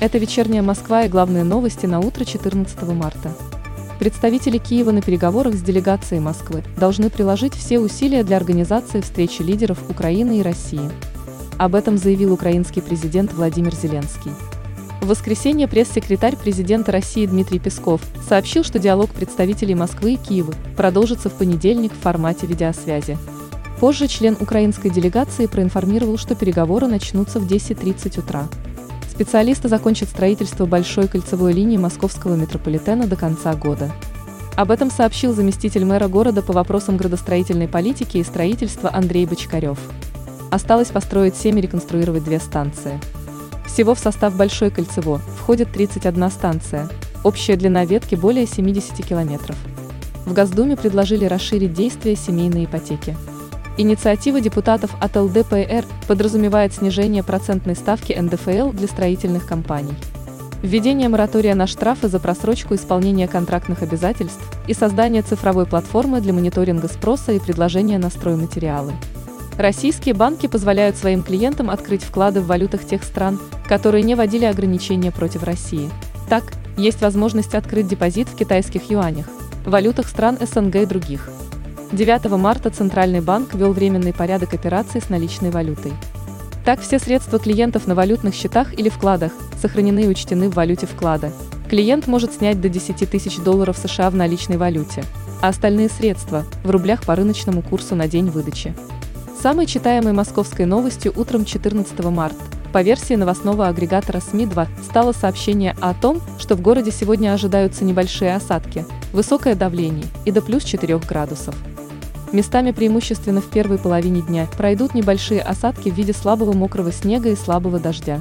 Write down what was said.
Это вечерняя Москва и главные новости на утро 14 марта. Представители Киева на переговорах с делегацией Москвы должны приложить все усилия для организации встречи лидеров Украины и России. Об этом заявил украинский президент Владимир Зеленский. В воскресенье пресс-секретарь президента России Дмитрий Песков сообщил, что диалог представителей Москвы и Киева продолжится в понедельник в формате видеосвязи. Позже член украинской делегации проинформировал, что переговоры начнутся в 10.30 утра. Специалисты закончат строительство большой кольцевой линии московского метрополитена до конца года. Об этом сообщил заместитель мэра города по вопросам градостроительной политики и строительства Андрей Бочкарев. Осталось построить 7 и реконструировать две станции. Всего в состав Большой кольцево входит 31 станция, общая длина ветки более 70 километров. В Госдуме предложили расширить действие семейной ипотеки. Инициатива депутатов от ЛДПР подразумевает снижение процентной ставки НДФЛ для строительных компаний. Введение моратория на штрафы за просрочку исполнения контрактных обязательств и создание цифровой платформы для мониторинга спроса и предложения на стройматериалы. Российские банки позволяют своим клиентам открыть вклады в валютах тех стран, которые не вводили ограничения против России. Так, есть возможность открыть депозит в китайских юанях, валютах стран СНГ и других. 9 марта Центральный банк ввел временный порядок операций с наличной валютой. Так все средства клиентов на валютных счетах или вкладах сохранены и учтены в валюте вклада. Клиент может снять до 10 тысяч долларов США в наличной валюте, а остальные средства – в рублях по рыночному курсу на день выдачи. Самой читаемой московской новостью утром 14 марта по версии новостного агрегатора СМИ-2 стало сообщение о том, что в городе сегодня ожидаются небольшие осадки, высокое давление и до плюс 4 градусов. Местами преимущественно в первой половине дня пройдут небольшие осадки в виде слабого мокрого снега и слабого дождя.